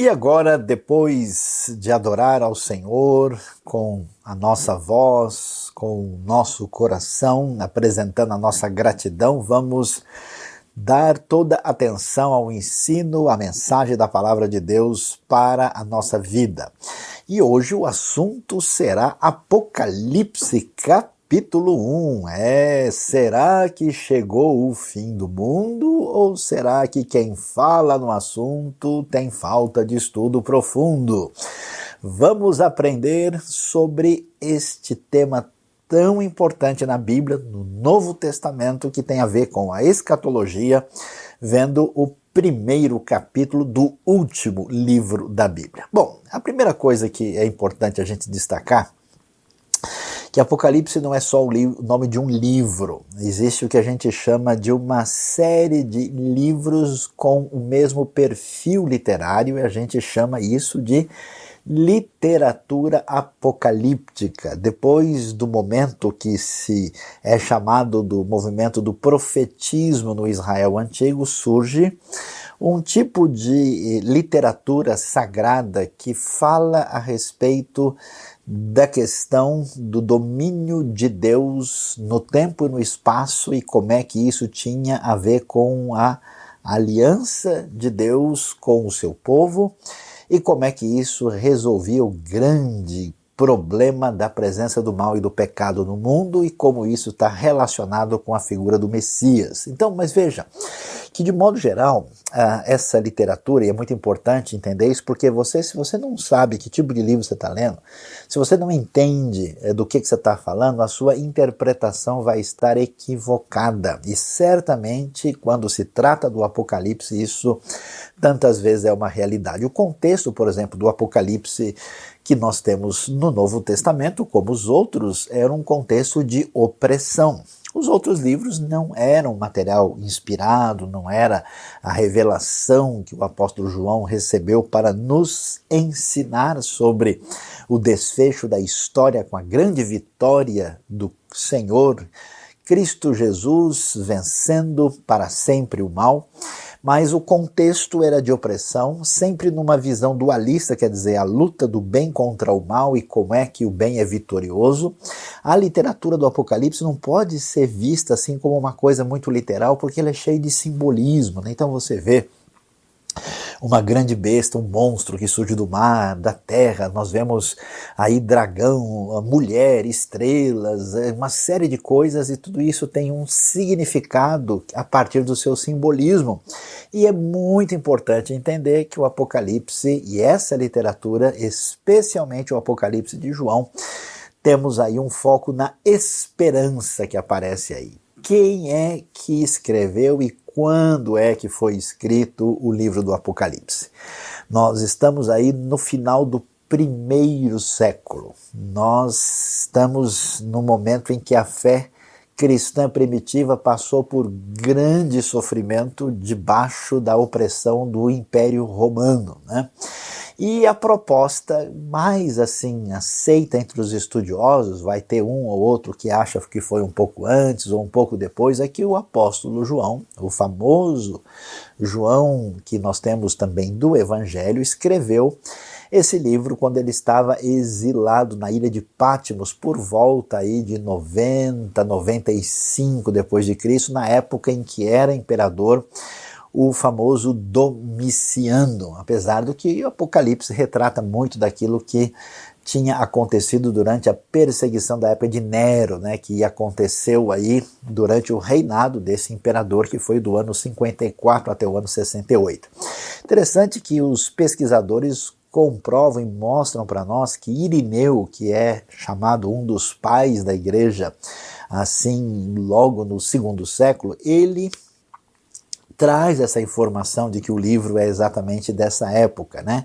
E agora, depois de adorar ao Senhor com a nossa voz, com o nosso coração, apresentando a nossa gratidão, vamos dar toda atenção ao ensino, à mensagem da palavra de Deus para a nossa vida. E hoje o assunto será Apocalipse, capítulo Capítulo 1 é: será que chegou o fim do mundo ou será que quem fala no assunto tem falta de estudo profundo? Vamos aprender sobre este tema tão importante na Bíblia, no Novo Testamento, que tem a ver com a escatologia, vendo o primeiro capítulo do último livro da Bíblia. Bom, a primeira coisa que é importante a gente destacar que Apocalipse não é só o, nome de um livro, existe o que a gente chama de uma série de livros com o mesmo perfil literário e a gente chama isso de literatura apocalíptica. Depois do momento que se é chamado do movimento do profetismo no Israel antigo, surge um tipo de literatura sagrada que fala a respeito da questão do domínio de Deus no tempo e no espaço e como é que isso tinha a ver com a aliança de Deus com o seu povo e como é que isso resolvia o grande problema da presença do mal e do pecado no mundo e como isso está relacionado com a figura do Messias. Então, mas veja, que de modo geral, uh, essa literatura, e é muito importante entender isso, porque você, se você não sabe que tipo de livro você está lendo, se você não entende uh, do que, que você está falando, a sua interpretação vai estar equivocada. E certamente, quando se trata do Apocalipse, isso tantas vezes é uma realidade. O contexto, por exemplo, do Apocalipse que nós temos no Novo Testamento, como os outros, era um contexto de opressão. Os outros livros não eram material inspirado, não era a revelação que o apóstolo João recebeu para nos ensinar sobre o desfecho da história com a grande vitória do Senhor, Cristo Jesus vencendo para sempre o mal mas o contexto era de opressão, sempre numa visão dualista, quer dizer, a luta do bem contra o mal e como é que o bem é vitorioso. A literatura do Apocalipse não pode ser vista assim como uma coisa muito literal, porque ela é cheia de simbolismo. Né? Então você vê uma grande besta, um monstro que surge do mar, da terra. Nós vemos aí dragão, mulher, estrelas, é, uma série de coisas e tudo isso tem um significado a partir do seu simbolismo. E é muito importante entender que o Apocalipse e essa literatura, especialmente o Apocalipse de João, temos aí um foco na esperança que aparece aí. Quem é que escreveu e quando é que foi escrito o livro do Apocalipse. Nós estamos aí no final do primeiro século. Nós estamos no momento em que a fé cristã primitiva passou por grande sofrimento debaixo da opressão do Império Romano. Né? E a proposta mais assim aceita entre os estudiosos, vai ter um ou outro que acha que foi um pouco antes ou um pouco depois, é que o apóstolo João, o famoso João que nós temos também do Evangelho, escreveu esse livro quando ele estava exilado na ilha de Patmos por volta aí de 90, 95 depois de Cristo, na época em que era imperador o famoso Domiciano, apesar do que o Apocalipse retrata muito daquilo que tinha acontecido durante a perseguição da época de Nero, né, que aconteceu aí durante o reinado desse imperador que foi do ano 54 até o ano 68. Interessante que os pesquisadores comprovam e mostram para nós que Irineu, que é chamado um dos pais da igreja, assim, logo no segundo século, ele traz essa informação de que o livro é exatamente dessa época, né?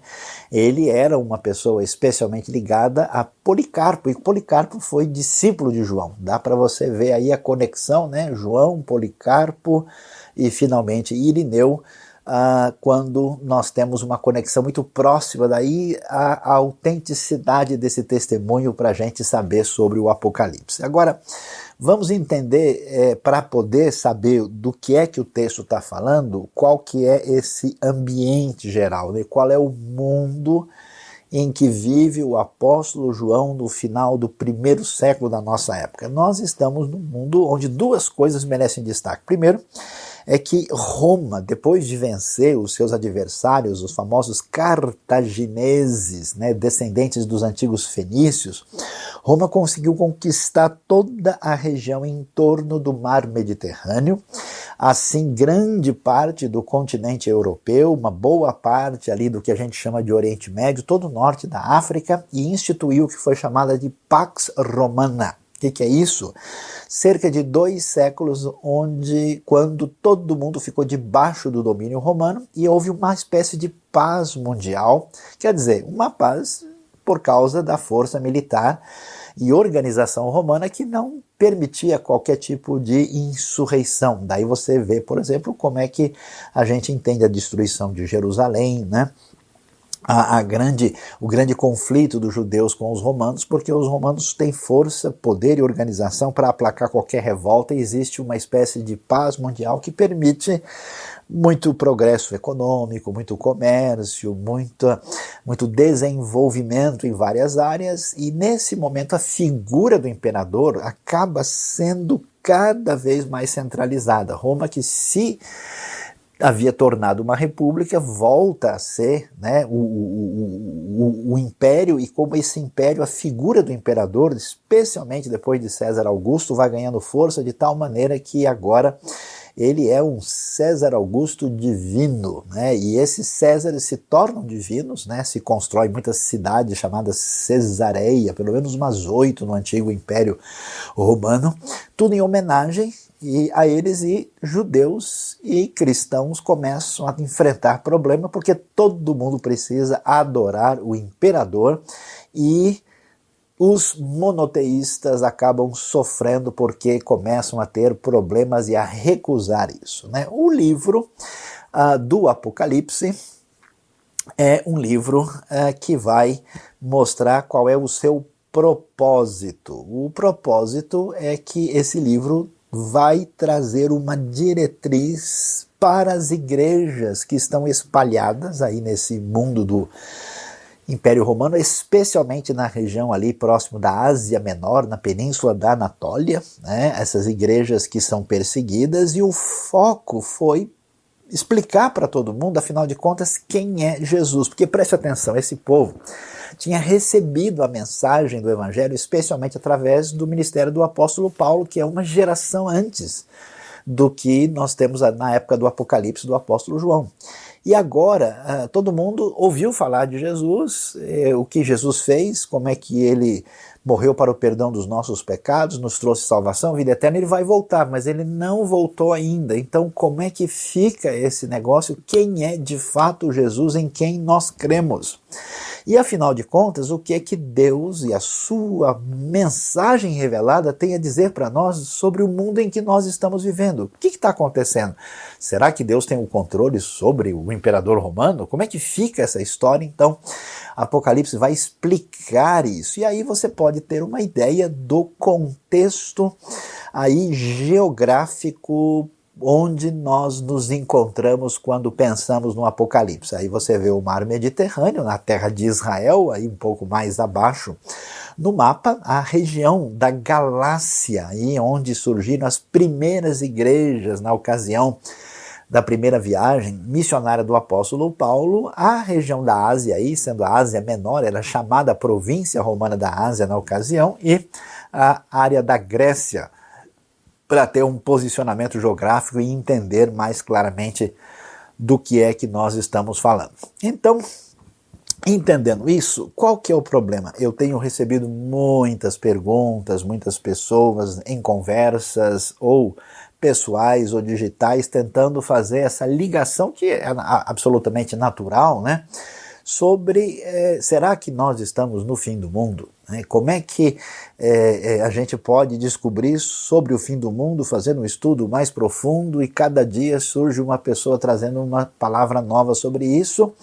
Ele era uma pessoa especialmente ligada a Policarpo, e Policarpo foi discípulo de João. Dá para você ver aí a conexão, né? João, Policarpo e finalmente Irineu, ah, quando nós temos uma conexão muito próxima daí a, a autenticidade desse testemunho para a gente saber sobre o Apocalipse. Agora, Vamos entender, é, para poder saber do que é que o texto está falando, qual que é esse ambiente geral, né? qual é o mundo em que vive o apóstolo João no final do primeiro século da nossa época. Nós estamos num mundo onde duas coisas merecem destaque. Primeiro, é que Roma, depois de vencer os seus adversários, os famosos cartagineses, né, descendentes dos antigos fenícios, Roma conseguiu conquistar toda a região em torno do mar Mediterrâneo, assim grande parte do continente europeu, uma boa parte ali do que a gente chama de Oriente Médio, todo o norte da África e instituiu o que foi chamada de Pax Romana. Que, que é isso? cerca de dois séculos, onde quando todo mundo ficou debaixo do domínio romano e houve uma espécie de paz mundial, quer dizer, uma paz por causa da força militar e organização romana que não permitia qualquer tipo de insurreição. Daí você vê, por exemplo, como é que a gente entende a destruição de Jerusalém, né? A, a, grande, o grande conflito dos judeus com os romanos, porque os romanos têm força, poder e organização para aplacar qualquer revolta e existe uma espécie de paz mundial que permite muito progresso econômico, muito comércio, muito, muito desenvolvimento em várias áreas, e nesse momento a figura do imperador acaba sendo cada vez mais centralizada. Roma que se havia tornado uma república, volta a ser né, o, o, o, o, império, e como esse império, a figura do imperador, especialmente depois de César Augusto, vai ganhando força de tal maneira que agora ele é um César Augusto divino, né? E esses Césares se tornam divinos, né? Se constrói muitas cidades chamadas Cesareia, pelo menos umas oito no antigo Império Romano, tudo em homenagem e a eles e judeus e cristãos começam a enfrentar problema porque todo mundo precisa adorar o imperador e os monoteístas acabam sofrendo porque começam a ter problemas e a recusar isso. Né? O livro uh, do Apocalipse é um livro uh, que vai mostrar qual é o seu propósito. O propósito é que esse livro vai trazer uma diretriz para as igrejas que estão espalhadas aí nesse mundo do Império Romano, especialmente na região ali próximo da Ásia Menor, na península da Anatólia, né? essas igrejas que são perseguidas, e o foco foi explicar para todo mundo, afinal de contas, quem é Jesus. Porque preste atenção, esse povo tinha recebido a mensagem do Evangelho, especialmente através do ministério do apóstolo Paulo, que é uma geração antes do que nós temos na época do Apocalipse do apóstolo João. E agora, ah, todo mundo ouviu falar de Jesus, eh, o que Jesus fez, como é que ele morreu para o perdão dos nossos pecados, nos trouxe salvação, vida eterna, ele vai voltar, mas ele não voltou ainda. Então, como é que fica esse negócio? Quem é de fato Jesus em quem nós cremos? E afinal de contas, o que é que Deus e a sua mensagem revelada tem a dizer para nós sobre o mundo em que nós estamos vivendo? O que está acontecendo? Será que Deus tem o controle sobre o imperador romano? Como é que fica essa história? Então, Apocalipse vai explicar isso. E aí você pode ter uma ideia do contexto aí geográfico onde nós nos encontramos quando pensamos no Apocalipse. Aí você vê o mar Mediterrâneo, na terra de Israel, aí um pouco mais abaixo no mapa, a região da Galácia, aí onde surgiram as primeiras igrejas na ocasião da primeira viagem missionária do apóstolo Paulo, a região da Ásia, aí, sendo a Ásia Menor, era chamada província romana da Ásia na ocasião, e a área da Grécia, para ter um posicionamento geográfico e entender mais claramente do que é que nós estamos falando. Então, entendendo isso, qual que é o problema? Eu tenho recebido muitas perguntas, muitas pessoas em conversas ou pessoais ou digitais tentando fazer essa ligação que é absolutamente natural, né? Sobre é, será que nós estamos no fim do mundo? Né? Como é que é, a gente pode descobrir sobre o fim do mundo, fazendo um estudo mais profundo e cada dia surge uma pessoa trazendo uma palavra nova sobre isso?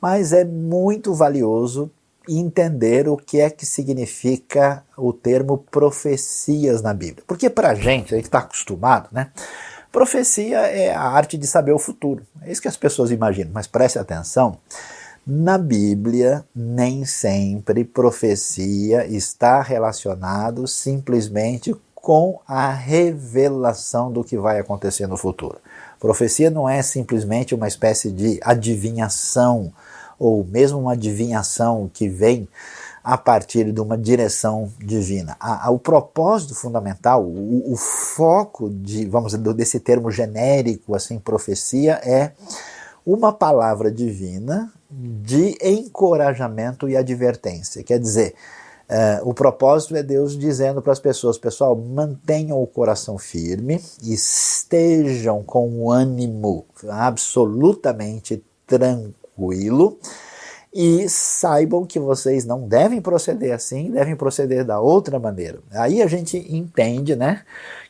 Mas é muito valioso entender o que é que significa o termo profecias na Bíblia. Porque para a gente, a gente está acostumado, né? Profecia é a arte de saber o futuro. É isso que as pessoas imaginam, mas preste atenção. Na Bíblia, nem sempre profecia está relacionado simplesmente com a revelação do que vai acontecer no futuro. Profecia não é simplesmente uma espécie de adivinhação, ou mesmo uma adivinhação que vem a partir de uma direção divina. O propósito fundamental, o, o, foco de, vamos dizer, desse termo genérico, assim, profecia, é uma palavra divina de encorajamento e advertência. Quer dizer, Uh, o propósito é Deus dizendo para as pessoas: pessoal, mantenham o coração firme, estejam com o ânimo absolutamente tranquilo e saibam que vocês não devem proceder assim, devem proceder da outra maneira. Aí a gente entende, né?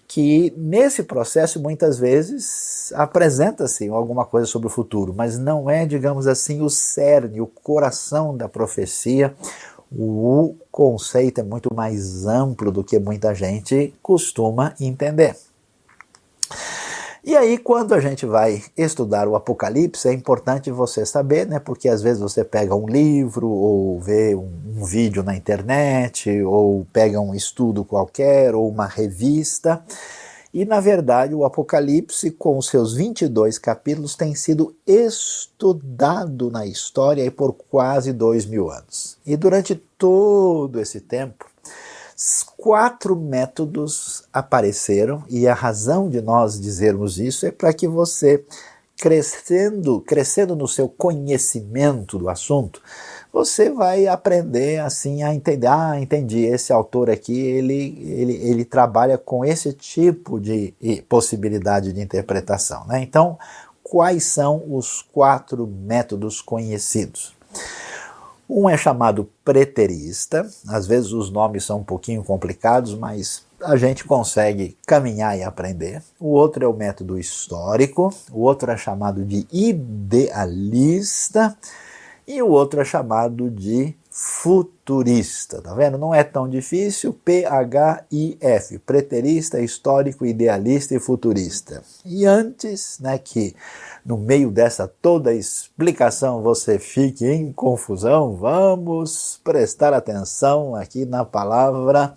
Que nesse processo muitas vezes apresenta-se alguma coisa sobre o futuro, mas não é, digamos assim, o cerne, o coração da profecia, o conceito é muito mais amplo do que muita gente costuma entender. E aí, quando a gente vai estudar o Apocalipse, é importante você saber, né? Porque às vezes você pega um livro, ou vê um, um vídeo na internet, ou pega um estudo qualquer, ou uma revista, e, na verdade, o Apocalipse, com os seus 22 capítulos, tem sido estudado na história por quase dois mil anos. E durante todo esse tempo, quatro métodos apareceram, e a razão de nós dizermos isso é para que você, crescendo, crescendo no seu conhecimento do assunto, você vai aprender assim a entender, ah, entendi, esse autor aqui, ele, ele, ele trabalha com esse tipo de possibilidade de interpretação. Né? Então, quais são os quatro métodos conhecidos? Um é chamado preterista, às vezes os nomes são um pouquinho complicados, mas a gente consegue caminhar e aprender. O outro é o método histórico, o outro é chamado de idealista e o outro é chamado de futurista, tá vendo? Não é tão difícil, P-H-I-F, preterista, histórico, idealista e futurista. E antes, né, que no meio dessa toda explicação você fique em confusão, vamos prestar atenção aqui na palavra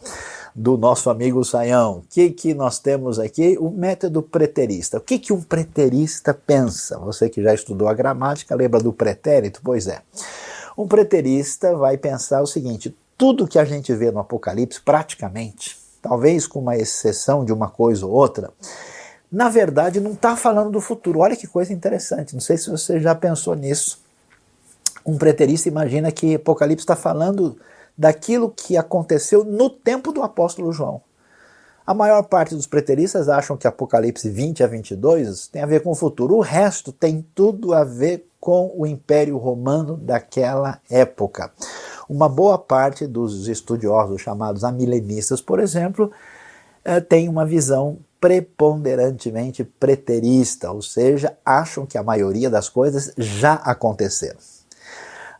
do nosso amigo Saião. O que, que nós temos aqui? O método preterista. O que, que um preterista pensa? Você que já estudou a gramática, lembra do pretérito? Pois é. Um preterista vai pensar o seguinte: tudo que a gente vê no Apocalipse, praticamente, talvez com uma exceção de uma coisa ou outra, na verdade não está falando do futuro. Olha que coisa interessante. Não sei se você já pensou nisso. Um preterista imagina que Apocalipse está falando daquilo que aconteceu no tempo do apóstolo João. A maior parte dos preteristas acham que Apocalipse 20 a 22 tem a ver com o futuro. O resto tem tudo a ver com o Império Romano daquela época. Uma boa parte dos estudiosos chamados amilenistas, por exemplo, eh, tem uma visão preponderantemente preterista, ou seja, acham que a maioria das coisas já aconteceram.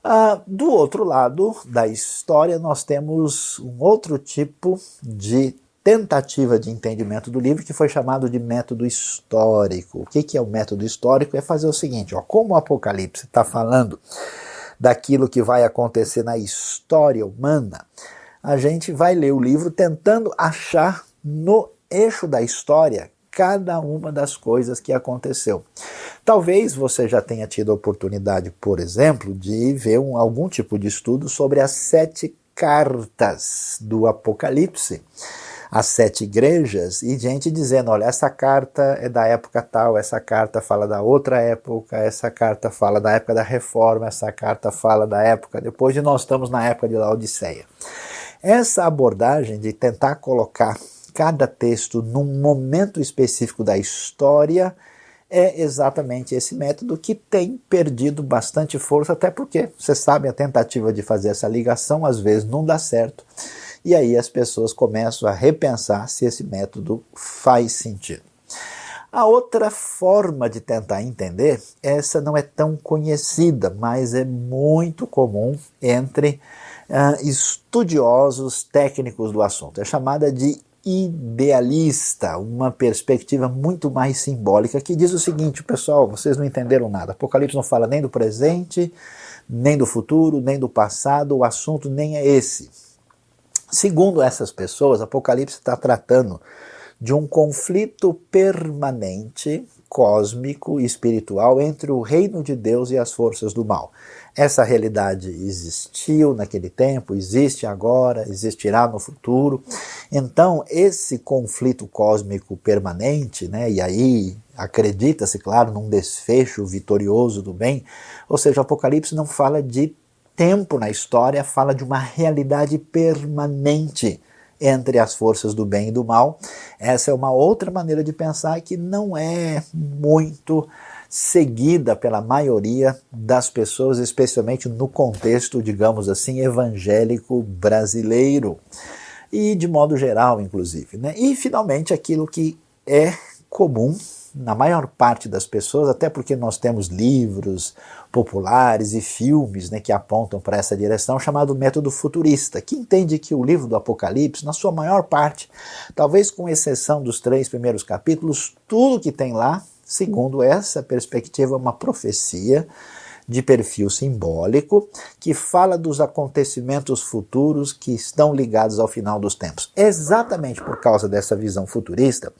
Ah, do outro lado da história, nós temos um outro tipo de tentativa de entendimento do livro que foi chamado de método histórico. O que, que é o método histórico? É fazer o seguinte: ó, como o Apocalipse está falando daquilo que vai acontecer na história humana, a gente vai ler o livro tentando achar no eixo da história cada uma das coisas que aconteceu. Talvez você já tenha tido a oportunidade, por exemplo, de ver um, algum tipo de estudo sobre as sete cartas do Apocalipse, as sete igrejas, e gente dizendo: olha, essa carta é da época tal, essa carta fala da outra época, essa carta fala da época da reforma, essa carta fala da época depois de nós estamos na época de Laodiceia. Essa abordagem de tentar colocar cada texto num momento específico da história é exatamente esse método que tem perdido bastante força, até porque, você sabe, a tentativa de fazer essa ligação às vezes não dá certo. E aí as pessoas começam a repensar se esse método faz sentido. A outra forma de tentar entender, essa não é tão conhecida, mas é muito comum entre uh, estudiosos técnicos do assunto. É chamada de idealista, uma perspectiva muito mais simbólica, que diz o seguinte, pessoal, vocês não entenderam nada. Apocalipse não fala nem do presente, nem do futuro, nem do passado, o assunto nem é esse. Segundo essas pessoas, Apocalipse está tratando de um conflito permanente, cósmico e espiritual entre o reino de Deus e as forças do mal. Essa realidade existiu naquele tempo, existe agora, existirá no futuro. Então, esse conflito cósmico permanente, né, e aí acredita-se, claro, num desfecho vitorioso do bem, ou seja, o Apocalipse não fala de tempo na história, fala de uma realidade permanente entre as forças do bem e do mal. Essa é uma outra maneira de pensar que não é muito seguida pela maioria das pessoas, especialmente no contexto, digamos assim, evangélico brasileiro. E de modo geral, inclusive. Né? E, finalmente, aquilo que é comum na maior parte das pessoas, até porque nós temos livros populares e filmes né, que apontam para essa direção, chamado método futurista, que entende que o livro do Apocalipse, na sua maior parte, talvez com exceção dos três primeiros capítulos, tudo que tem lá, segundo essa perspectiva, é uma profecia de perfil simbólico que fala dos acontecimentos futuros que estão ligados ao final dos tempos. Exatamente por causa dessa visão futurista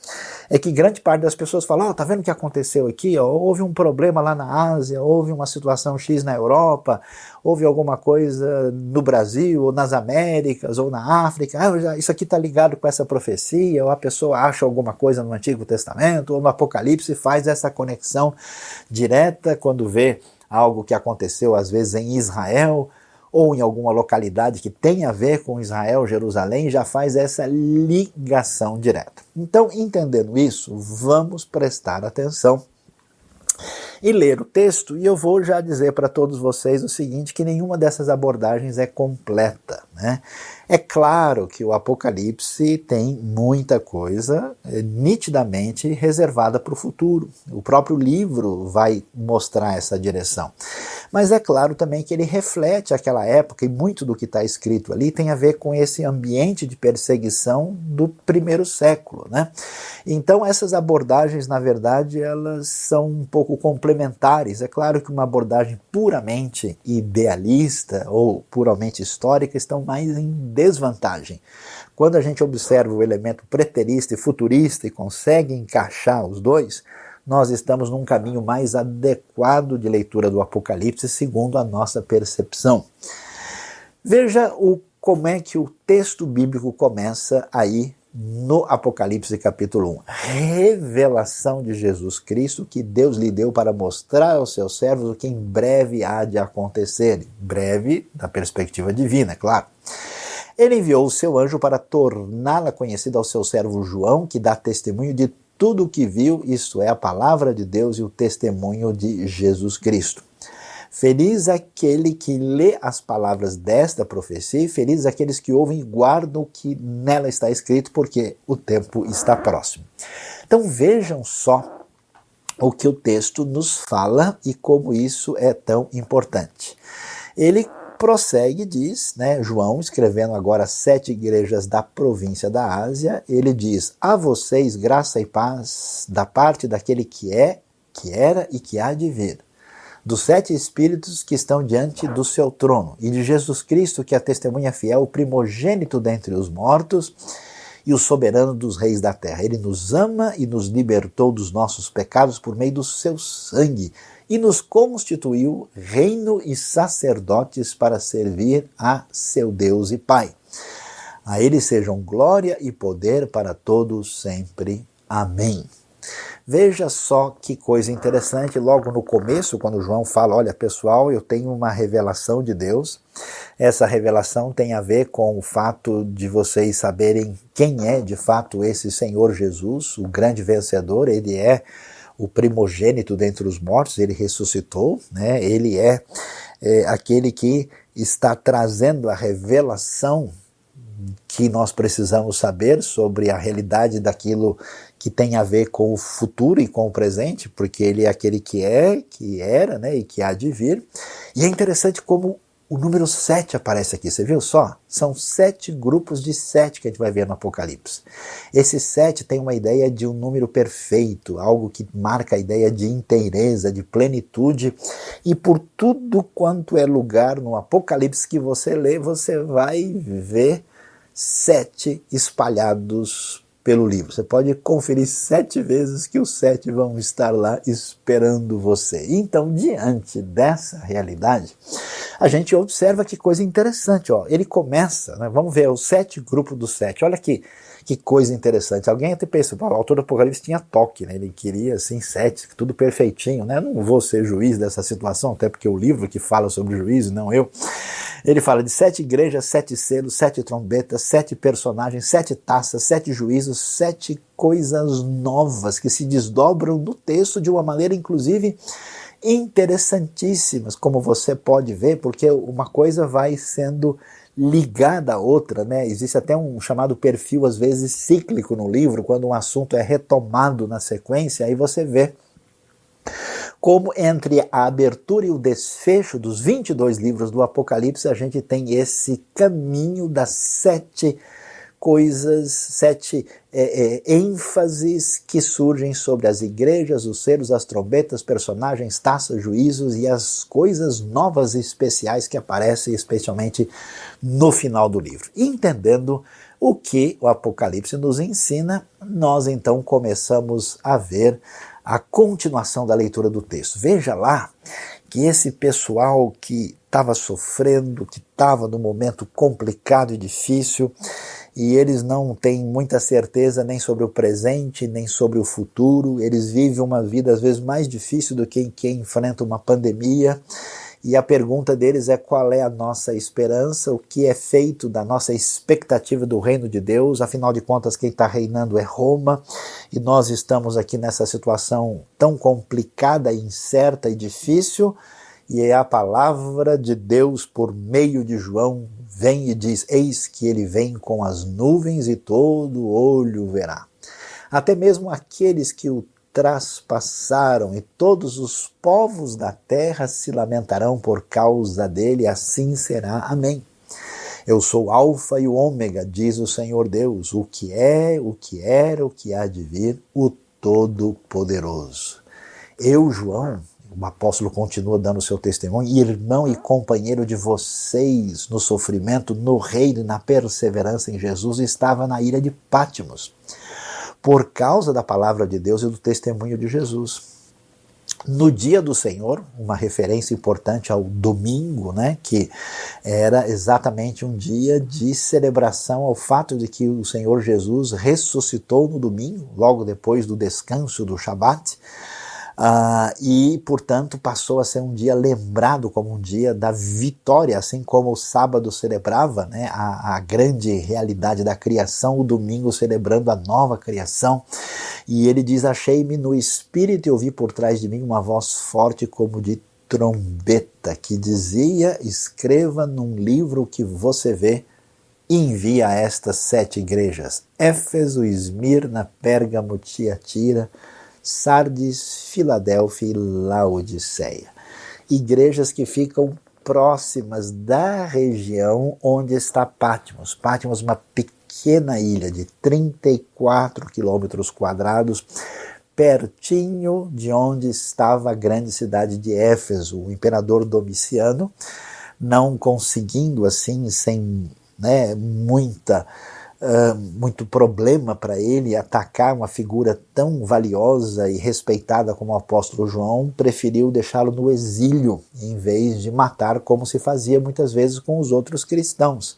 é que grande parte das pessoas fala: oh, tá vendo o que aconteceu aqui? Oh, houve um problema lá na Ásia, houve uma situação X na Europa, houve alguma coisa no Brasil, ou nas Américas, ou na África. Ah, isso aqui está ligado com essa profecia, ou a pessoa acha alguma coisa no Antigo Testamento, ou no Apocalipse faz essa conexão direta quando vê algo que aconteceu às vezes em Israel ou em alguma localidade que tem a ver com Israel, Jerusalém, já faz essa ligação direta. Então, entendendo isso, vamos prestar atenção e ler o texto, e eu vou já dizer para todos vocês o seguinte: que nenhuma dessas abordagens é completa. Né? É claro que o Apocalipse tem muita coisa é, nitidamente reservada para o futuro. O próprio livro vai mostrar essa direção. Mas é claro também que ele reflete aquela época e muito do que está escrito ali tem a ver com esse ambiente de perseguição do primeiro século. Né? Então essas abordagens, na verdade, elas são um pouco complementares. É claro que uma abordagem puramente idealista ou puramente histórica estão mais em desvantagem. Quando a gente observa o elemento preterista e futurista e consegue encaixar os dois, nós estamos num caminho mais adequado de leitura do Apocalipse, segundo a nossa percepção. Veja o, como é que o texto bíblico começa aí no Apocalipse capítulo 1. Revelação de Jesus Cristo que Deus lhe deu para mostrar aos seus servos o que em breve há de acontecer. Breve, da perspectiva divina, claro. Ele enviou o seu anjo para torná-la conhecida ao seu servo João, que dá testemunho de tudo o que viu, isto é, a palavra de Deus e o testemunho de Jesus Cristo. Feliz aquele que lê as palavras desta profecia, e feliz aqueles que ouvem e guardam o que nela está escrito, porque o tempo está próximo. Então vejam só o que o texto nos fala e como isso é tão importante. Ele prossegue, diz, né, João, escrevendo agora sete igrejas da província da Ásia, ele diz: A vocês graça e paz da parte daquele que é, que era e que há de vir, dos sete espíritos que estão diante do seu trono, e de Jesus Cristo, que é a testemunha fiel, o primogênito dentre os mortos e o soberano dos reis da terra. Ele nos ama e nos libertou dos nossos pecados por meio do seu sangue e nos constituiu reino e sacerdotes para servir a seu Deus e Pai. A ele sejam glória e poder para todos sempre. Amém. Veja só que coisa interessante, logo no começo, quando João fala: Olha, pessoal, eu tenho uma revelação de Deus. Essa revelação tem a ver com o fato de vocês saberem quem é de fato esse Senhor Jesus, o grande vencedor. Ele é o primogênito dentre os mortos, ele ressuscitou, né? ele é, é aquele que está trazendo a revelação que nós precisamos saber sobre a realidade daquilo que tem a ver com o futuro e com o presente, porque ele é aquele que é, que era, né, e que há de vir. E é interessante como o número 7 aparece aqui, você viu só? São sete grupos de sete que a gente vai ver no Apocalipse. Esse sete tem uma ideia de um número perfeito, algo que marca a ideia de inteireza, de plenitude, e por tudo quanto é lugar no Apocalipse que você lê, você vai ver sete espalhados pelo livro. Você pode conferir sete vezes que os sete vão estar lá esperando você. Então, diante dessa realidade, a gente observa que coisa interessante. Ó. Ele começa, né, vamos ver, os sete grupos dos sete. Olha aqui que coisa interessante. Alguém até pensa, o autor do Apocalipse tinha toque, né? ele queria assim, sete, tudo perfeitinho. Né? Não vou ser juiz dessa situação, até porque o livro que fala sobre juízo, não eu. Ele fala de sete igrejas, sete selos, sete trombetas, sete personagens, sete taças, sete juízos, sete coisas novas que se desdobram no texto de uma maneira, inclusive, interessantíssimas, como você pode ver, porque uma coisa vai sendo ligada à outra, né? Existe até um chamado perfil, às vezes, cíclico no livro, quando um assunto é retomado na sequência, aí você vê como entre a abertura e o desfecho dos 22 livros do Apocalipse, a gente tem esse caminho das sete coisas, sete é, é, ênfases que surgem sobre as igrejas, os selos, as trombetas, personagens, taças, juízos e as coisas novas e especiais que aparecem especialmente no final do livro. Entendendo o que o Apocalipse nos ensina, nós então começamos a ver a continuação da leitura do texto. Veja lá que esse pessoal que estava sofrendo, que estava num momento complicado e difícil, e eles não têm muita certeza nem sobre o presente, nem sobre o futuro, eles vivem uma vida às vezes mais difícil do que quem enfrenta uma pandemia e a pergunta deles é qual é a nossa esperança, o que é feito da nossa expectativa do reino de Deus. Afinal de contas, quem está reinando é Roma e nós estamos aqui nessa situação tão complicada, incerta e difícil. E é a palavra de Deus por meio de João vem e diz: Eis que ele vem com as nuvens e todo olho verá. Até mesmo aqueles que o traspassaram, e todos os povos da terra se lamentarão por causa dele, assim será. Amém. Eu sou Alfa e o Ômega, diz o Senhor Deus, o que é, o que era, o que há de vir, o Todo-Poderoso. Eu, João, o apóstolo continua dando seu testemunho, irmão e companheiro de vocês no sofrimento, no reino e na perseverança em Jesus, estava na ilha de Pátimos por causa da palavra de Deus e do testemunho de Jesus. No dia do Senhor, uma referência importante ao domingo, né, que era exatamente um dia de celebração ao fato de que o Senhor Jesus ressuscitou no domingo, logo depois do descanso do Shabat, Uh, e, portanto, passou a ser um dia lembrado como um dia da vitória, assim como o sábado celebrava né, a, a grande realidade da criação, o domingo celebrando a nova criação. E ele diz: Achei-me no espírito e ouvi por trás de mim uma voz forte como de trombeta, que dizia: Escreva num livro que você vê envia a estas sete igrejas: Éfeso, Esmirna, Pérgamo, Tiatira. Sardes, Filadélfia e Laodiceia. Igrejas que ficam próximas da região onde está Patmos. Patmos, uma pequena ilha de 34 quilômetros quadrados, pertinho de onde estava a grande cidade de Éfeso. O imperador Domiciano, não conseguindo assim, sem né, muita muito problema para ele atacar uma figura tão valiosa e respeitada como o apóstolo João, preferiu deixá-lo no exílio em vez de matar como se fazia muitas vezes com os outros cristãos.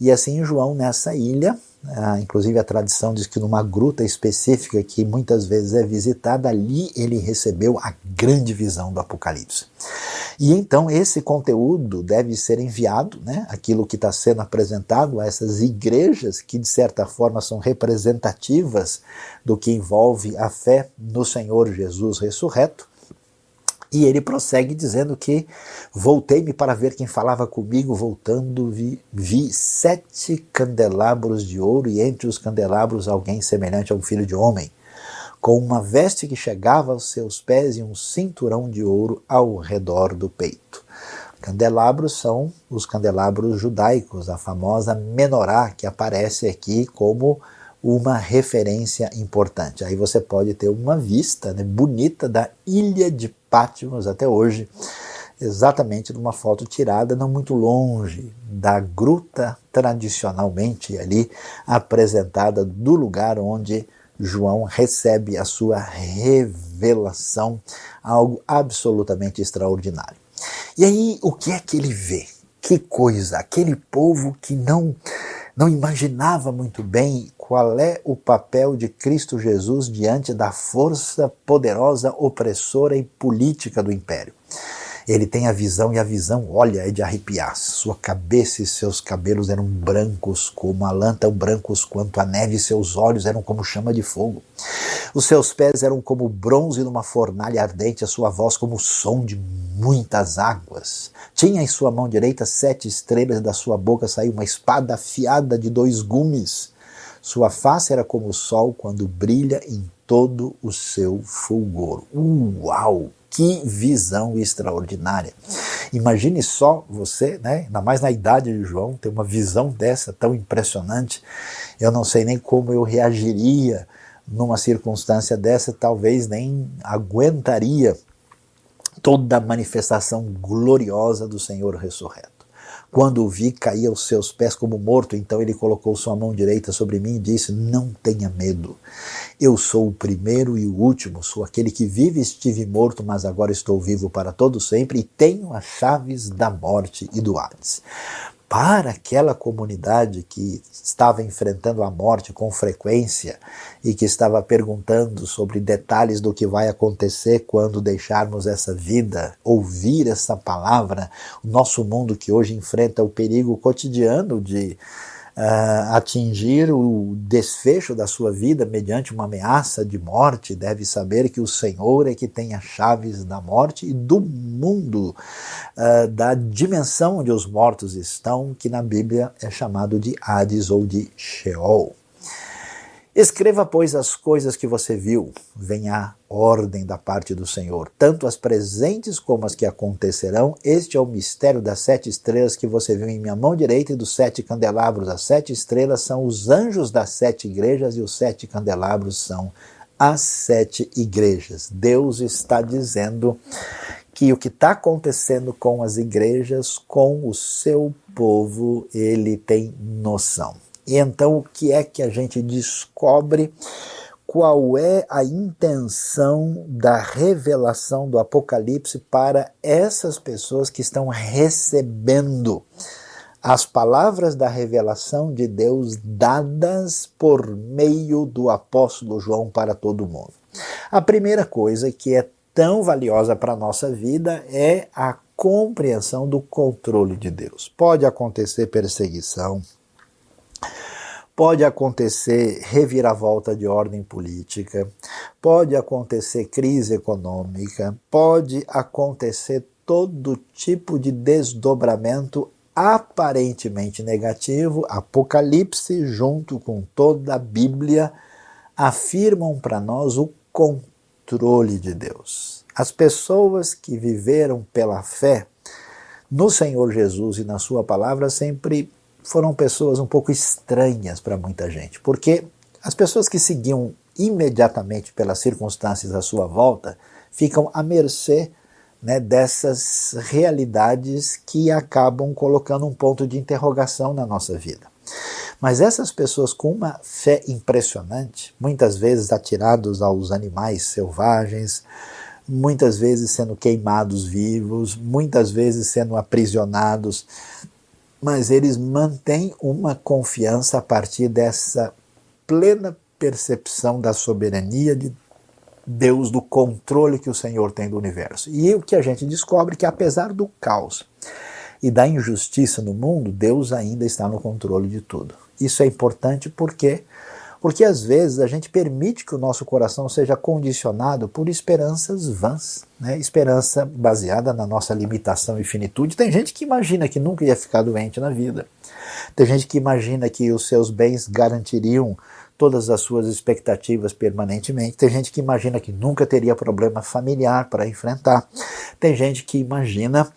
E assim João nessa ilha, ah, inclusive a tradição diz que numa gruta específica que muitas vezes é visitada, ali ele recebeu a grande visão do Apocalipse. E então esse conteúdo deve ser enviado, né, aquilo que está sendo apresentado a essas igrejas que de certa forma são representativas do que envolve a fé no Senhor Jesus ressurreto. E ele prossegue dizendo que voltei-me para ver quem falava comigo, voltando vi, vi sete candelabros de ouro e entre os candelabros alguém semelhante a um filho de homem com uma veste que chegava aos seus pés e um cinturão de ouro ao redor do peito. candelabros são os candelabros judaicos, a famosa menorá, que aparece aqui como uma referência importante. Aí você pode ter uma vista né, bonita da ilha de Patmos até hoje, exatamente numa foto tirada não muito longe da gruta tradicionalmente ali apresentada do lugar onde João recebe a sua revelação, algo absolutamente extraordinário. E aí, o que é que ele vê? Que coisa! Aquele povo que não não imaginava muito bem qual é o papel de Cristo Jesus diante da força poderosa, opressora e política do império. Ele tem a visão e a visão, olha, é de arrepiar. Sua cabeça e seus cabelos eram brancos como a lã, tão brancos quanto a neve, seus olhos eram como chama de fogo. Os seus pés eram como bronze numa fornalha ardente, a sua voz como o som de muitas águas. Tinha em sua mão direita sete estrelas, da sua boca saiu uma espada afiada de dois gumes. Sua face era como o sol quando brilha em todo o seu fulgor. Uau! Que visão extraordinária. Imagine só você, né, ainda mais na idade de João, ter uma visão dessa tão impressionante. Eu não sei nem como eu reagiria numa circunstância dessa, talvez nem aguentaria toda a manifestação gloriosa do Senhor ressurreto. Quando o vi, caí aos seus pés como morto. Então ele colocou sua mão direita sobre mim e disse: Não tenha medo. Eu sou o primeiro e o último, sou aquele que vive, estive morto, mas agora estou vivo para todo sempre e tenho as chaves da morte e do Hades para aquela comunidade que estava enfrentando a morte com frequência e que estava perguntando sobre detalhes do que vai acontecer quando deixarmos essa vida, ouvir essa palavra, o nosso mundo que hoje enfrenta o perigo cotidiano de uh, atingir o desfecho da sua vida mediante uma ameaça de morte, deve saber que o Senhor é que tem as chaves da morte e do mundo, uh, da dimensão onde os mortos estão, que na Bíblia é chamado de Hades ou de Sheol. Escreva, pois, as coisas que você viu, vem a ordem da parte do Senhor, tanto as presentes como as que acontecerão. Este é o mistério das sete estrelas que você viu em minha mão direita e dos sete candelabros. As sete estrelas são os anjos das sete igrejas e os sete candelabros são as sete igrejas. Deus está dizendo que o que está acontecendo com as igrejas, com o seu povo, ele tem noção. E então o que é que a gente descobre? Qual é a intenção da revelação do Apocalipse para essas pessoas que estão recebendo as palavras da revelação de Deus dadas por meio do apóstolo João para todo mundo? A primeira coisa que é tão valiosa para a nossa vida é a compreensão do controle de Deus. Pode acontecer perseguição, Pode acontecer reviravolta de ordem política, pode acontecer crise econômica, pode acontecer todo tipo de desdobramento aparentemente negativo. Apocalipse, junto com toda a Bíblia, afirmam para nós o controle de Deus. As pessoas que viveram pela fé no Senhor Jesus e na Sua palavra sempre foram pessoas um pouco estranhas para muita gente, porque as pessoas que seguiam imediatamente pelas circunstâncias à sua volta ficam à mercê né, dessas realidades que acabam colocando um ponto de interrogação na nossa vida. Mas essas pessoas com uma fé impressionante, muitas vezes atirados aos animais selvagens, muitas vezes sendo queimados vivos, muitas vezes sendo aprisionados mas eles mantêm uma confiança a partir dessa plena percepção da soberania de Deus, do controle que o Senhor tem do universo. E o que a gente descobre é que apesar do caos e da injustiça no mundo, Deus ainda está no controle de tudo. Isso é importante porque porque às vezes a gente permite que o nosso coração seja condicionado por esperanças vãs, né? esperança baseada na nossa limitação e finitude. Tem gente que imagina que nunca ia ficar doente na vida. Tem gente que imagina que os seus bens garantiriam todas as suas expectativas permanentemente. Tem gente que imagina que nunca teria problema familiar para enfrentar. Tem gente que imagina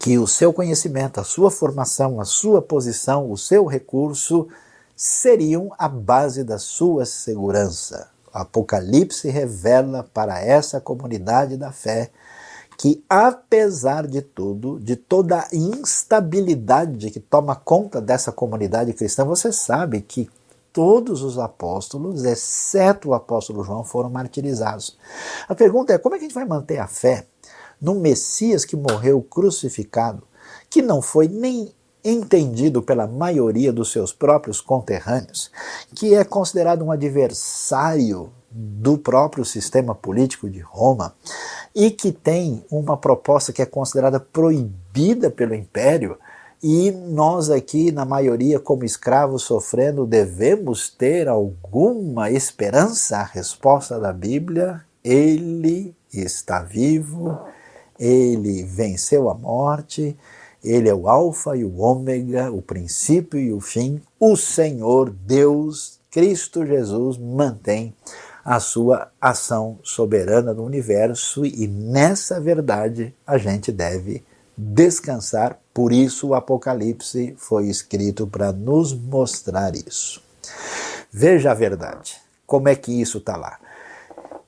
que o seu conhecimento, a sua formação, a sua posição, o seu recurso seriam a base da sua segurança. Apocalipse revela para essa comunidade da fé que, apesar de tudo, de toda a instabilidade que toma conta dessa comunidade cristã, você sabe que todos os apóstolos, exceto o apóstolo João, foram martirizados. A pergunta é: como é que a gente vai manter a fé num Messias que morreu crucificado, que não foi nem entendido pela maioria dos seus próprios conterrâneos, que é considerado um adversário do próprio sistema político de Roma e que tem uma proposta que é considerada proibida pelo império, e nós aqui, na maioria, como escravos sofrendo, devemos ter alguma esperança? A resposta da Bíblia: Ele está vivo, ele venceu a morte, ele é o Alfa e o Ômega, o princípio e o fim. O Senhor Deus, Cristo Jesus, mantém a sua ação soberana no universo e nessa verdade a gente deve descansar. Por isso o Apocalipse foi escrito para nos mostrar isso. Veja a verdade. Como é que isso está lá?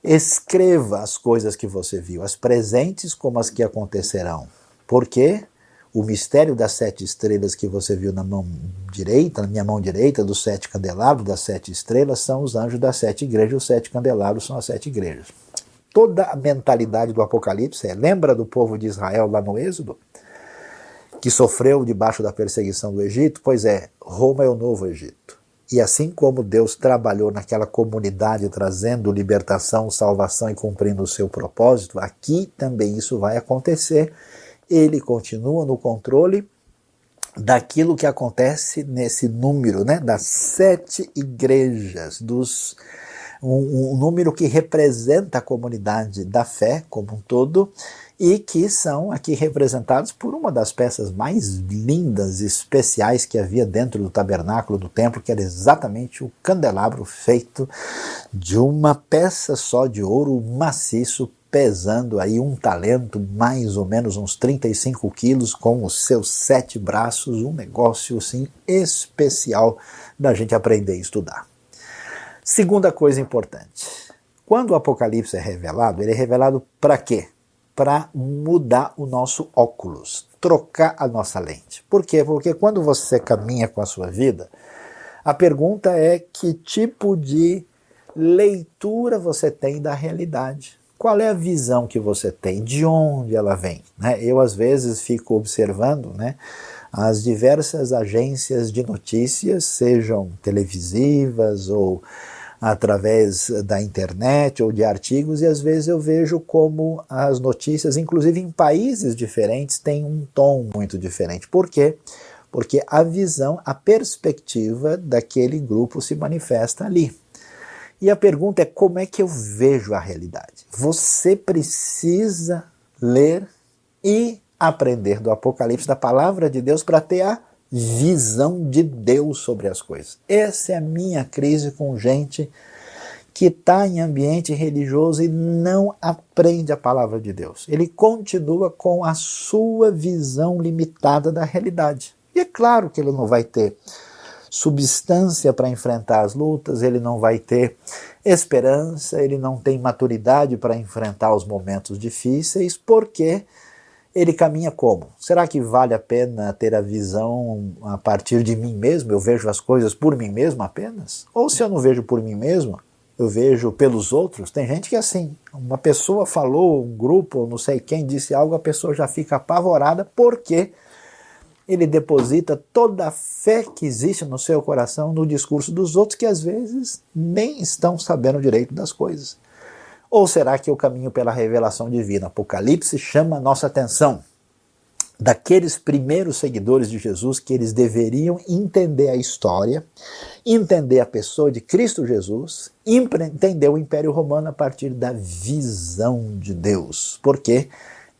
Escreva as coisas que você viu, as presentes como as que acontecerão. Porque o mistério das sete estrelas que você viu na mão direita, na minha mão direita, dos sete candelabros das sete estrelas, são os anjos das sete igrejas, os sete candelabros são as sete igrejas toda a mentalidade do Apocalipse é: lembra do povo de Israel lá no Êxodo? Que sofreu debaixo da perseguição do Egito? Pois é, Roma é o novo Egito. E assim como Deus trabalhou naquela comunidade trazendo libertação, salvação e cumprindo o seu propósito, aqui também isso vai acontecer. Ele continua no controle daquilo que acontece nesse número, né, das sete igrejas, dos um, um número que representa a comunidade da fé como um todo e que são aqui representados por uma das peças mais lindas e especiais que havia dentro do tabernáculo do templo, que era exatamente o candelabro feito de uma peça só de ouro maciço, pesando aí um talento, mais ou menos uns 35 quilos, com os seus sete braços, um negócio assim especial da gente aprender e estudar. Segunda coisa importante: quando o Apocalipse é revelado, ele é revelado para quê? Para mudar o nosso óculos, trocar a nossa lente. Por quê? Porque quando você caminha com a sua vida, a pergunta é que tipo de leitura você tem da realidade. Qual é a visão que você tem? De onde ela vem? Né? Eu, às vezes, fico observando né, as diversas agências de notícias, sejam televisivas ou através da internet ou de artigos, e às vezes eu vejo como as notícias, inclusive em países diferentes, têm um tom muito diferente. Por quê? Porque a visão, a perspectiva daquele grupo se manifesta ali. E a pergunta é como é que eu vejo a realidade? Você precisa ler e aprender do Apocalipse, da palavra de Deus, para ter a visão de Deus sobre as coisas. Essa é a minha crise com gente que está em ambiente religioso e não aprende a palavra de Deus. Ele continua com a sua visão limitada da realidade. E é claro que ele não vai ter substância para enfrentar as lutas, ele não vai ter esperança, ele não tem maturidade para enfrentar os momentos difíceis, porque ele caminha como? Será que vale a pena ter a visão a partir de mim mesmo? Eu vejo as coisas por mim mesmo apenas? Ou se eu não vejo por mim mesmo, eu vejo pelos outros? Tem gente que é assim, uma pessoa falou, um grupo, não sei quem disse algo, a pessoa já fica apavorada porque ele deposita toda a fé que existe no seu coração no discurso dos outros que às vezes nem estão sabendo direito das coisas. Ou será que o caminho pela revelação divina, Apocalipse, chama a nossa atenção daqueles primeiros seguidores de Jesus que eles deveriam entender a história, entender a pessoa de Cristo Jesus, entender o Império Romano a partir da visão de Deus, porque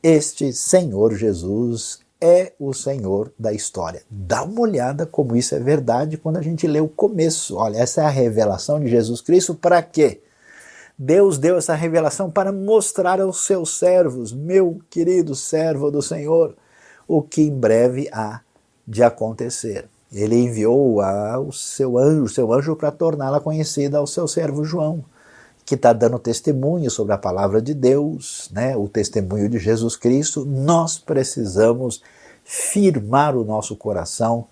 este Senhor Jesus é o Senhor da história. Dá uma olhada como isso é verdade quando a gente lê o começo. Olha, essa é a revelação de Jesus Cristo para quê? Deus deu essa revelação para mostrar aos seus servos, meu querido servo do Senhor, o que em breve há de acontecer. Ele enviou o seu anjo, seu anjo para torná-la conhecida ao seu servo João, que está dando testemunho sobre a palavra de Deus, né, o testemunho de Jesus Cristo. Nós precisamos firmar o nosso coração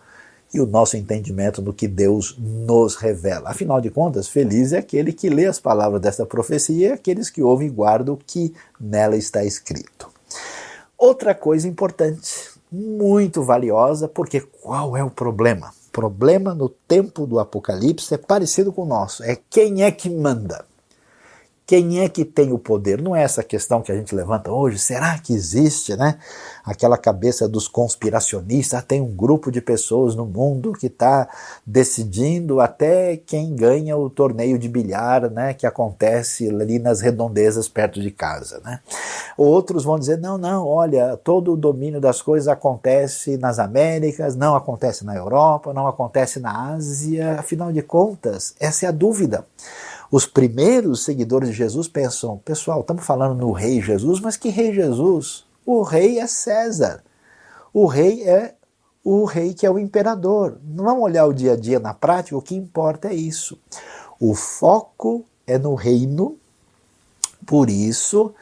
e o nosso entendimento do que Deus nos revela. Afinal de contas, feliz é aquele que lê as palavras dessa profecia e aqueles que ouvem e guardam o que nela está escrito. Outra coisa importante, muito valiosa, porque qual é o problema? O problema no tempo do Apocalipse é parecido com o nosso, é quem é que manda. Quem é que tem o poder? Não é essa questão que a gente levanta hoje. Será que existe, né? Aquela cabeça dos conspiracionistas. Ah, tem um grupo de pessoas no mundo que está decidindo até quem ganha o torneio de bilhar, né? Que acontece ali nas redondezas perto de casa, né? Outros vão dizer: não, não, olha, todo o domínio das coisas acontece nas Américas, não acontece na Europa, não acontece na Ásia. Afinal de contas, essa é a dúvida. Os primeiros seguidores de Jesus pensam: pessoal, estamos falando no Rei Jesus, mas que Rei Jesus? O Rei é César. O Rei é o Rei que é o imperador. Não vamos olhar o dia a dia na prática, o que importa é isso. O foco é no reino, por isso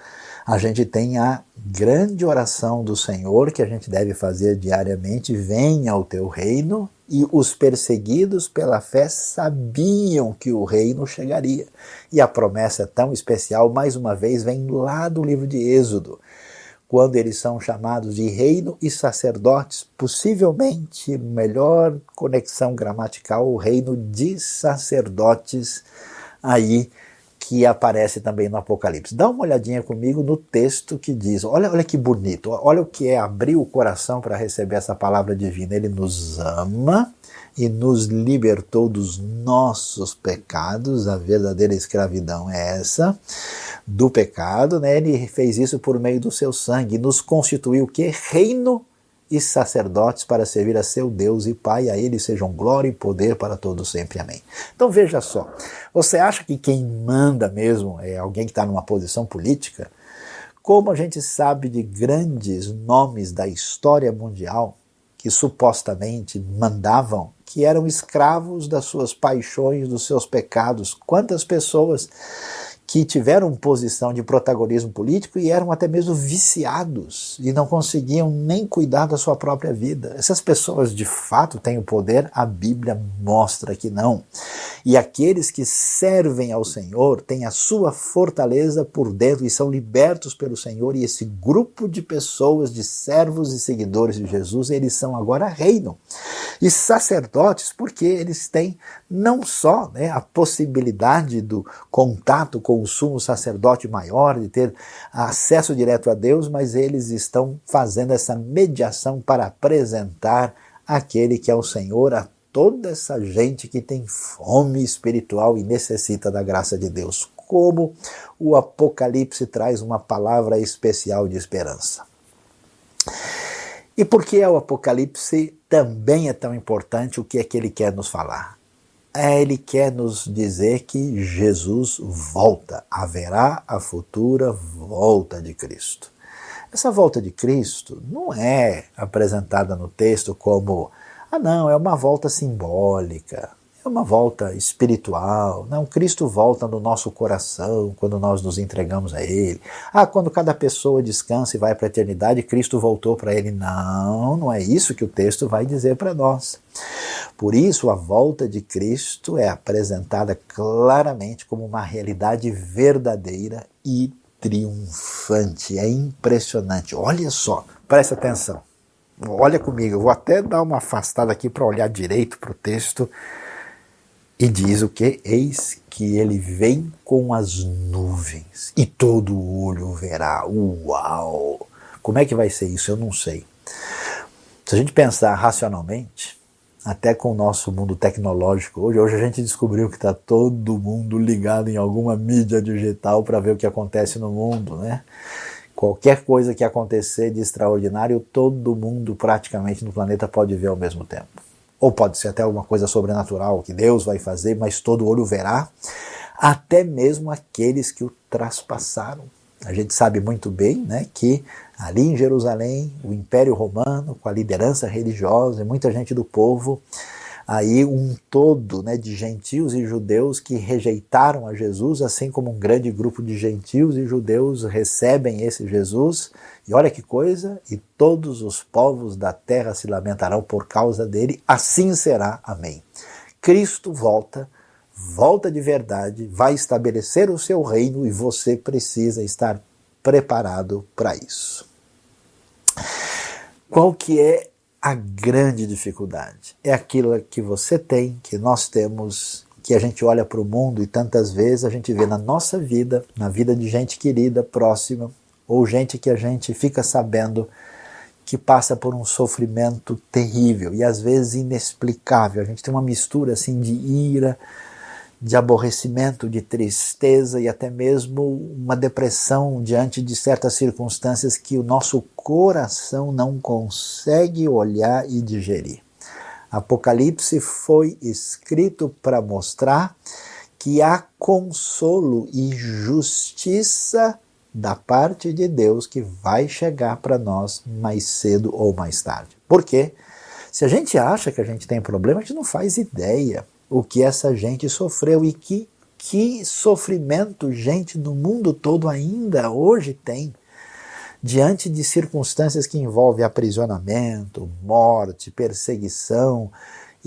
a gente tem a grande oração do Senhor que a gente deve fazer diariamente: venha o teu reino. E os perseguidos pela fé sabiam que o reino chegaria. E a promessa é tão especial, mais uma vez, vem lá do livro de Êxodo, quando eles são chamados de reino e sacerdotes, possivelmente, melhor conexão gramatical, o reino de sacerdotes aí que aparece também no Apocalipse. Dá uma olhadinha comigo no texto que diz: olha, olha que bonito, olha o que é abrir o coração para receber essa palavra divina. Ele nos ama e nos libertou dos nossos pecados. A verdadeira escravidão é essa, do pecado. Né? Ele fez isso por meio do seu sangue, nos constituiu o que? Reino e sacerdotes para servir a seu Deus e Pai, a Ele sejam glória e poder para todos sempre. Amém. Então veja só, você acha que quem manda mesmo é alguém que está numa posição política? Como a gente sabe de grandes nomes da história mundial que supostamente mandavam, que eram escravos das suas paixões, dos seus pecados? Quantas pessoas que tiveram posição de protagonismo político e eram até mesmo viciados e não conseguiam nem cuidar da sua própria vida. Essas pessoas de fato têm o poder? A Bíblia mostra que não. E aqueles que servem ao Senhor têm a sua fortaleza por dentro e são libertos pelo Senhor, e esse grupo de pessoas, de servos e seguidores de Jesus, eles são agora reino. E sacerdotes, porque eles têm não só né, a possibilidade do contato com o sumo sacerdote maior, de ter acesso direto a Deus, mas eles estão fazendo essa mediação para apresentar aquele que é o Senhor a toda essa gente que tem fome espiritual e necessita da graça de Deus. Como o Apocalipse traz uma palavra especial de esperança. E por que o Apocalipse também é tão importante? O que é que ele quer nos falar? É, ele quer nos dizer que Jesus volta, haverá a futura volta de Cristo. Essa volta de Cristo não é apresentada no texto como, ah, não, é uma volta simbólica, é uma volta espiritual. Não, Cristo volta no nosso coração quando nós nos entregamos a Ele. Ah, quando cada pessoa descansa e vai para a eternidade, Cristo voltou para Ele. Não, não é isso que o texto vai dizer para nós. Por isso, a volta de Cristo é apresentada claramente como uma realidade verdadeira e triunfante. É impressionante. Olha só, presta atenção. Olha comigo, eu vou até dar uma afastada aqui para olhar direito para o texto e diz o que? Eis que ele vem com as nuvens e todo olho verá. Uau! Como é que vai ser isso? Eu não sei. Se a gente pensar racionalmente, até com o nosso mundo tecnológico hoje, hoje a gente descobriu que está todo mundo ligado em alguma mídia digital para ver o que acontece no mundo, né? Qualquer coisa que acontecer de extraordinário, todo mundo praticamente no planeta pode ver ao mesmo tempo ou pode ser até alguma coisa sobrenatural que Deus vai fazer, mas todo olho verá, até mesmo aqueles que o traspassaram. A gente sabe muito bem né, que ali em Jerusalém, o Império Romano, com a liderança religiosa e muita gente do povo, aí um todo né, de gentios e judeus que rejeitaram a Jesus, assim como um grande grupo de gentios e judeus recebem esse Jesus. E olha que coisa, e todos os povos da terra se lamentarão por causa dele, assim será. Amém. Cristo volta, volta de verdade, vai estabelecer o seu reino e você precisa estar preparado para isso. Qual que é a grande dificuldade. É aquilo que você tem, que nós temos, que a gente olha para o mundo e tantas vezes a gente vê na nossa vida, na vida de gente querida, próxima, ou gente que a gente fica sabendo que passa por um sofrimento terrível e às vezes inexplicável. A gente tem uma mistura assim de ira, de aborrecimento, de tristeza e até mesmo uma depressão diante de certas circunstâncias que o nosso coração não consegue olhar e digerir. Apocalipse foi escrito para mostrar que há consolo e justiça da parte de Deus que vai chegar para nós mais cedo ou mais tarde. Por quê? Se a gente acha que a gente tem problema, a gente não faz ideia o que essa gente sofreu e que, que sofrimento gente no mundo todo ainda hoje tem diante de circunstâncias que envolvem aprisionamento, morte, perseguição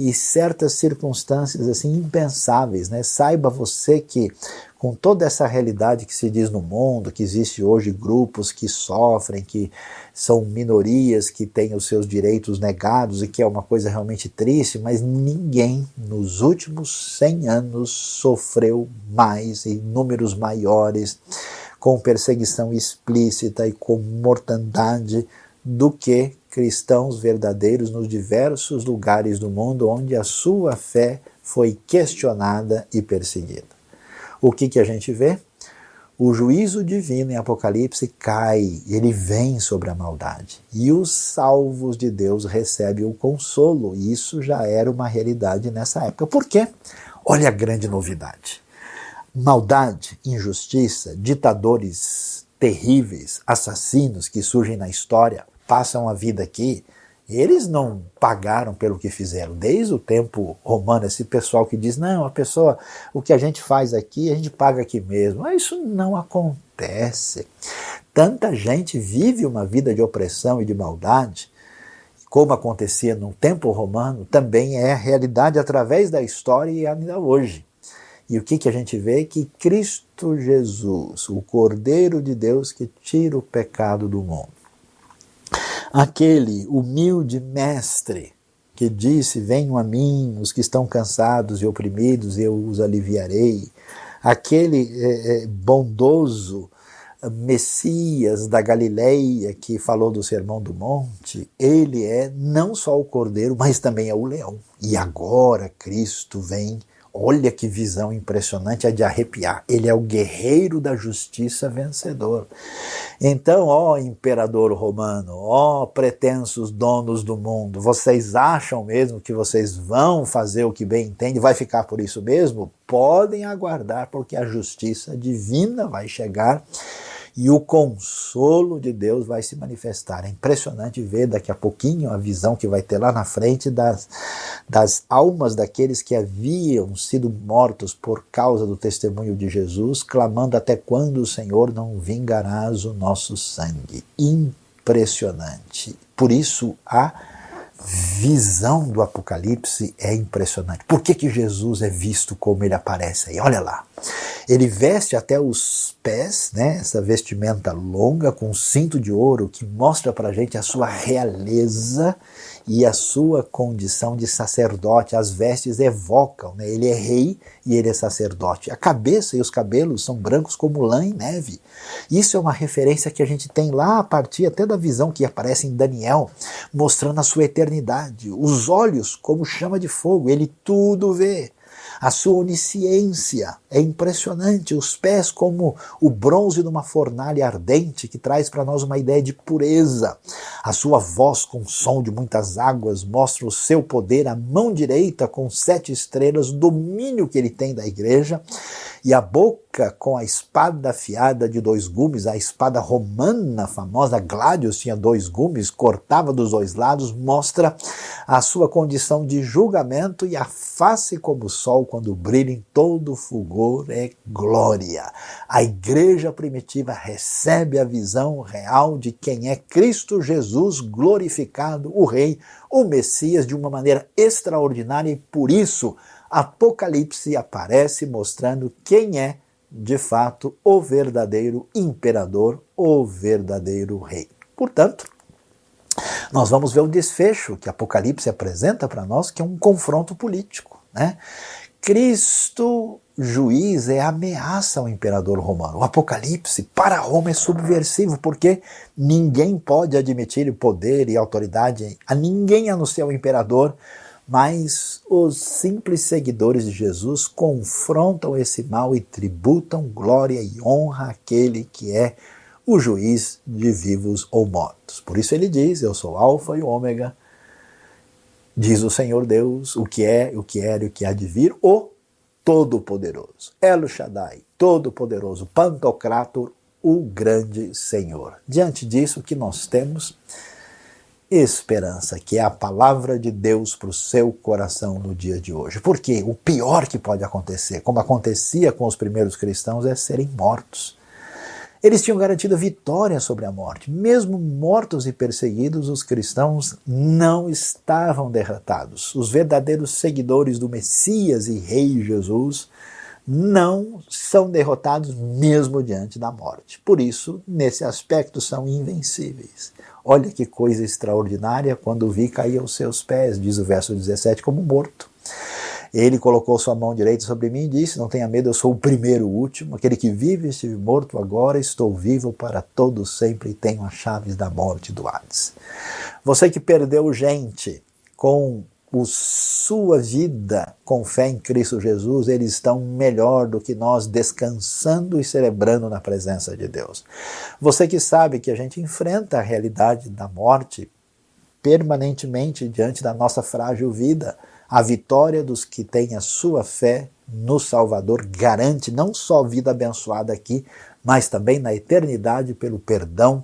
e certas circunstâncias assim impensáveis, né? Saiba você que com toda essa realidade que se diz no mundo, que existe hoje grupos que sofrem, que são minorias que têm os seus direitos negados e que é uma coisa realmente triste, mas ninguém nos últimos 100 anos sofreu mais em números maiores com perseguição explícita e com mortandade do que cristãos verdadeiros nos diversos lugares do mundo onde a sua fé foi questionada e perseguida o que, que a gente vê? O juízo divino em Apocalipse cai, ele vem sobre a maldade. E os salvos de Deus recebem o consolo. E isso já era uma realidade nessa época. Por quê? Olha a grande novidade. Maldade, injustiça, ditadores terríveis, assassinos que surgem na história, passam a vida aqui eles não pagaram pelo que fizeram. Desde o tempo romano, esse pessoal que diz, não, a pessoa, o que a gente faz aqui, a gente paga aqui mesmo. Mas isso não acontece. Tanta gente vive uma vida de opressão e de maldade, como acontecia no tempo romano, também é a realidade através da história e ainda hoje. E o que, que a gente vê? Que Cristo Jesus, o Cordeiro de Deus que tira o pecado do mundo, Aquele humilde mestre que disse: Venham a mim os que estão cansados e oprimidos, eu os aliviarei. Aquele é, é, bondoso Messias da Galileia que falou do Sermão do Monte, ele é não só o cordeiro, mas também é o leão. E agora Cristo vem Olha que visão impressionante, é de arrepiar. Ele é o guerreiro da justiça vencedor. Então, ó imperador romano, ó pretensos donos do mundo, vocês acham mesmo que vocês vão fazer o que bem entende? Vai ficar por isso mesmo? Podem aguardar, porque a justiça divina vai chegar e o consolo de Deus vai se manifestar. É impressionante ver daqui a pouquinho a visão que vai ter lá na frente das, das almas daqueles que haviam sido mortos por causa do testemunho de Jesus, clamando até quando o Senhor não vingarás o nosso sangue. Impressionante. Por isso a visão do Apocalipse é impressionante. Por que, que Jesus é visto como ele aparece aí? Olha lá. Ele veste até os pés, né, essa vestimenta longa com um cinto de ouro que mostra para gente a sua realeza e a sua condição de sacerdote. As vestes evocam, né? ele é rei e ele é sacerdote. A cabeça e os cabelos são brancos como lã e neve. Isso é uma referência que a gente tem lá a partir até da visão que aparece em Daniel, mostrando a sua eternidade. Os olhos como chama de fogo, ele tudo vê. A sua onisciência, é impressionante, os pés como o bronze numa fornalha ardente que traz para nós uma ideia de pureza. A sua voz com som de muitas águas mostra o seu poder, a mão direita com sete estrelas, o domínio que ele tem da igreja e a boca com a espada afiada de dois gumes, a espada romana famosa Gladius tinha dois gumes, cortava dos dois lados, mostra a sua condição de julgamento e a face como o sol quando brilha em todo fulgor é glória. A igreja primitiva recebe a visão real de quem é Cristo Jesus glorificado, o rei, o Messias de uma maneira extraordinária e por isso Apocalipse aparece mostrando quem é, de fato, o verdadeiro imperador, o verdadeiro rei. Portanto, nós vamos ver o desfecho que Apocalipse apresenta para nós, que é um confronto político. Né? Cristo, juiz, é ameaça ao imperador romano. O Apocalipse, para Roma, é subversivo, porque ninguém pode admitir poder e autoridade a ninguém a não ser o imperador mas os simples seguidores de Jesus confrontam esse mal e tributam glória e honra àquele que é o juiz de vivos ou mortos. Por isso ele diz: Eu sou Alfa e Ômega, diz o Senhor Deus, o que é, o que era e o que há de vir, o Todo-Poderoso. El Shaddai, Todo-Poderoso, Pantocrator, o grande Senhor. Diante disso, que nós temos esperança, que é a palavra de Deus para o seu coração no dia de hoje. Porque o pior que pode acontecer, como acontecia com os primeiros cristãos, é serem mortos. Eles tinham garantido vitória sobre a morte. Mesmo mortos e perseguidos, os cristãos não estavam derrotados. Os verdadeiros seguidores do Messias e Rei Jesus não são derrotados mesmo diante da morte. Por isso, nesse aspecto, são invencíveis. Olha que coisa extraordinária quando vi cair aos seus pés, diz o verso 17, como morto. Ele colocou sua mão direita sobre mim e disse: Não tenha medo, eu sou o primeiro o último, aquele que vive e estive morto, agora estou vivo para todo sempre e tenho as chaves da morte do Hades. Você que perdeu gente com o sua vida com fé em Cristo Jesus, eles estão melhor do que nós descansando e celebrando na presença de Deus. Você que sabe que a gente enfrenta a realidade da morte permanentemente diante da nossa frágil vida, a vitória dos que têm a sua fé no Salvador garante não só vida abençoada aqui, mas também na eternidade pelo perdão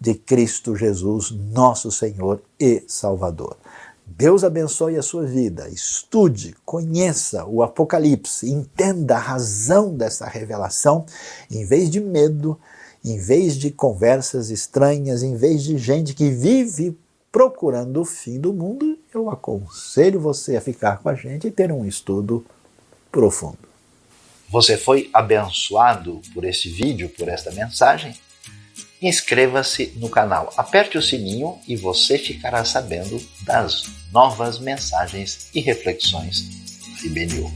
de Cristo Jesus, nosso Senhor e Salvador. Deus abençoe a sua vida. Estude, conheça o Apocalipse, entenda a razão dessa revelação, em vez de medo, em vez de conversas estranhas, em vez de gente que vive procurando o fim do mundo, eu aconselho você a ficar com a gente e ter um estudo profundo. Você foi abençoado por este vídeo, por esta mensagem? inscreva-se no canal, aperte o sininho e você ficará sabendo das novas mensagens e reflexões da IBNU.